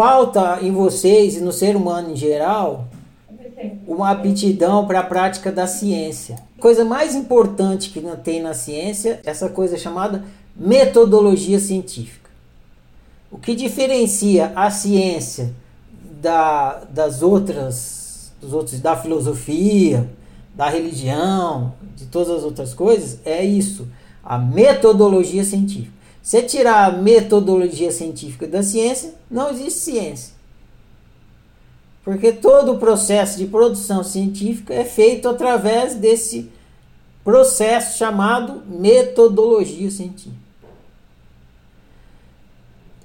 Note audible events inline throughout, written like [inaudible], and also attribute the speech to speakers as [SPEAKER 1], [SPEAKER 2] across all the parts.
[SPEAKER 1] falta em vocês e no ser humano em geral uma aptidão para a prática da ciência. Coisa mais importante que tem na ciência, essa coisa chamada metodologia científica. O que diferencia a ciência da, das outras, dos outros, da filosofia, da religião, de todas as outras coisas, é isso, a metodologia científica. Se tirar a metodologia científica da ciência, não existe ciência. Porque todo o processo de produção científica é feito através desse processo chamado metodologia científica.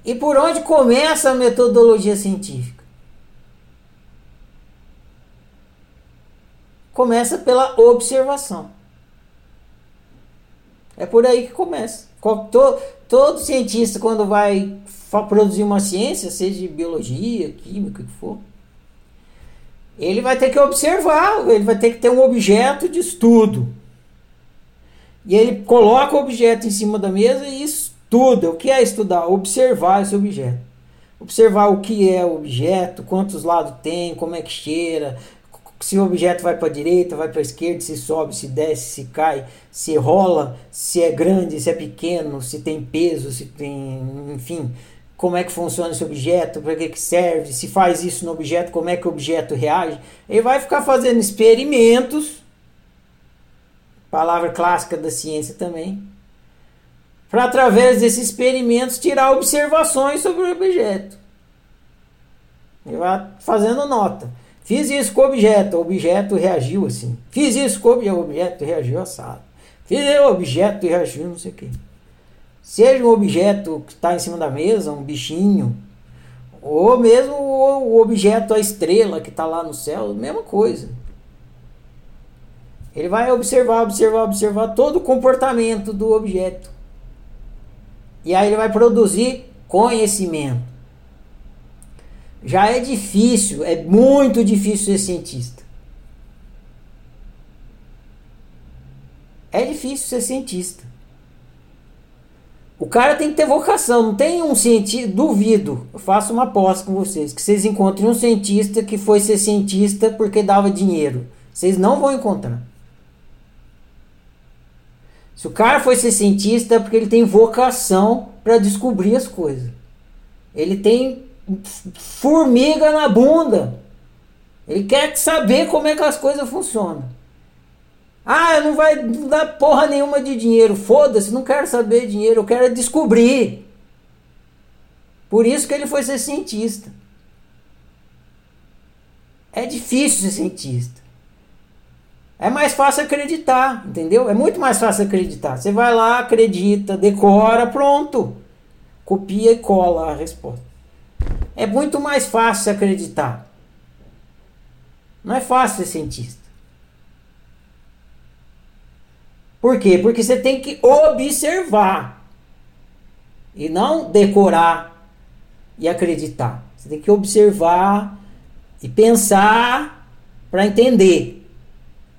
[SPEAKER 1] E por onde começa a metodologia científica? Começa pela observação. É por aí que começa. Todo, todo cientista, quando vai produzir uma ciência, seja de biologia, química, o que for, ele vai ter que observar, ele vai ter que ter um objeto de estudo. E ele coloca o objeto em cima da mesa e estuda. O que é estudar? Observar esse objeto. Observar o que é o objeto, quantos lados tem, como é que cheira, se o objeto vai para a direita, vai para a esquerda, se sobe, se desce, se cai, se rola, se é grande, se é pequeno, se tem peso, se tem, enfim, como é que funciona esse objeto, para que, que serve, se faz isso no objeto, como é que o objeto reage. Ele vai ficar fazendo experimentos, palavra clássica da ciência também, para através desses experimentos tirar observações sobre o objeto. Ele vai fazendo nota. Fiz isso com o objeto, o objeto reagiu assim. Fiz isso com o objeto, o objeto reagiu assado. Fiz o objeto reagiu não sei o quê. Seja um objeto que está em cima da mesa, um bichinho, ou mesmo o objeto, a estrela que está lá no céu, mesma coisa. Ele vai observar, observar, observar todo o comportamento do objeto. E aí ele vai produzir conhecimento. Já é difícil, é muito difícil ser cientista. É difícil ser cientista. O cara tem que ter vocação, não tem um cientista. Duvido, eu faço uma aposta com vocês, que vocês encontrem um cientista que foi ser cientista porque dava dinheiro. Vocês não vão encontrar. Se o cara foi ser cientista é porque ele tem vocação para descobrir as coisas. Ele tem formiga na bunda. Ele quer saber como é que as coisas funcionam. Ah, não vai dar porra nenhuma de dinheiro. Foda-se, não quero saber dinheiro, eu quero descobrir. Por isso que ele foi ser cientista. É difícil ser cientista. É mais fácil acreditar, entendeu? É muito mais fácil acreditar. Você vai lá, acredita, decora, pronto. Copia e cola a resposta. É muito mais fácil acreditar. Não é fácil ser cientista. Por quê? Porque você tem que observar e não decorar e acreditar. Você tem que observar e pensar para entender.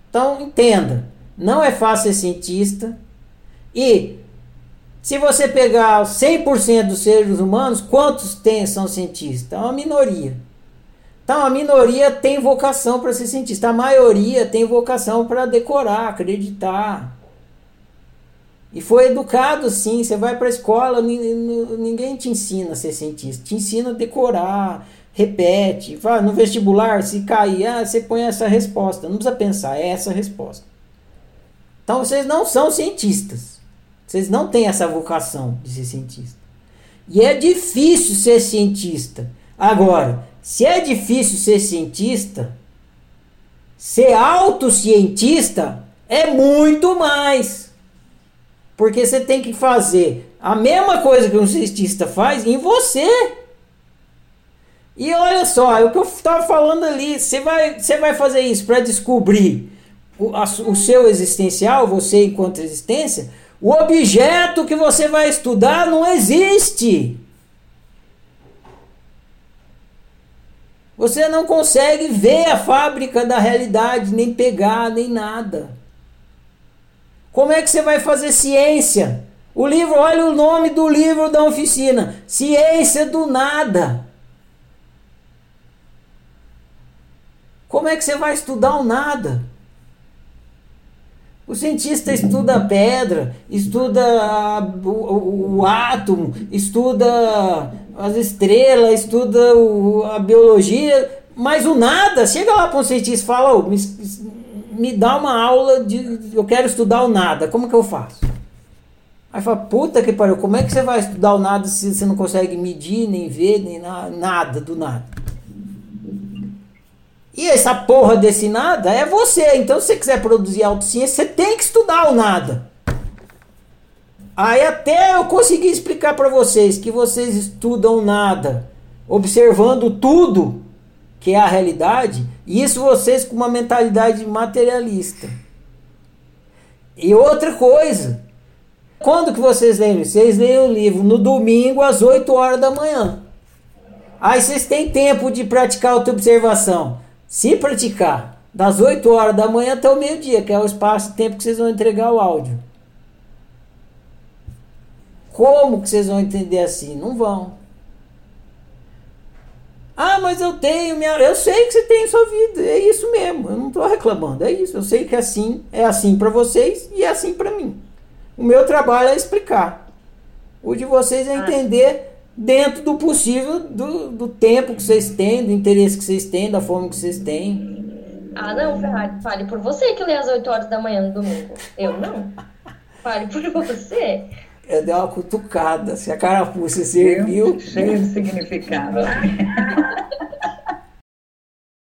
[SPEAKER 1] Então, entenda, não é fácil ser cientista e se você pegar 100% dos seres humanos, quantos tem, são cientistas? É uma minoria. Então a minoria tem vocação para ser cientista, a maioria tem vocação para decorar, acreditar. E foi educado sim. Você vai para a escola, ninguém te ensina a ser cientista, te ensina a decorar, repete. Vai no vestibular, se cair, ah, você põe essa resposta. Não precisa pensar, é essa a resposta. Então vocês não são cientistas. Vocês não têm essa vocação de ser cientista. E é difícil ser cientista. Agora, se é difícil ser cientista, ser autocientista é muito mais. Porque você tem que fazer a mesma coisa que um cientista faz em você. E olha só, é o que eu estava falando ali. Você vai, você vai fazer isso para descobrir o, a, o seu existencial, você enquanto existência. O objeto que você vai estudar não existe. Você não consegue ver a fábrica da realidade, nem pegar, nem nada. Como é que você vai fazer ciência? O livro, olha o nome do livro da oficina: Ciência do Nada. Como é que você vai estudar o nada? O cientista estuda a pedra, estuda a, o, o, átomo, estuda as estrelas, estuda o, a biologia, mas o nada, chega lá para um cientista e fala, oh, me, me dá uma aula de. Eu quero estudar o nada, como que eu faço? Aí fala, puta que pariu, como é que você vai estudar o nada se você não consegue medir, nem ver, nem na, nada do nada? E essa porra desse nada é você. Então, se você quiser produzir autociência, você tem que estudar o nada. Aí até eu consegui explicar para vocês que vocês estudam nada, observando tudo que é a realidade, e isso vocês com uma mentalidade materialista. E outra coisa, quando que vocês leem? Vocês leem o livro no domingo às 8 horas da manhã. Aí vocês têm tempo de praticar autoobservação. Se praticar das 8 horas da manhã até o meio-dia, que é o espaço tempo que vocês vão entregar o áudio. Como que vocês vão entender assim? Não vão. Ah, mas eu tenho minha. Eu sei que você tem sua vida. É isso mesmo. Eu não estou reclamando. É isso. Eu sei que é assim é assim para vocês e é assim para mim. O meu trabalho é explicar. O de vocês é ah. entender dentro do possível, do, do tempo que vocês têm, do interesse que vocês têm, da forma que vocês têm.
[SPEAKER 2] Ah, não, Ferrari, fale por você que lê às 8 horas da manhã no domingo. Eu não. Fale por [laughs] você.
[SPEAKER 1] Eu dei uma cutucada, se a carapuça serviu.
[SPEAKER 3] Cheio de significado. [laughs]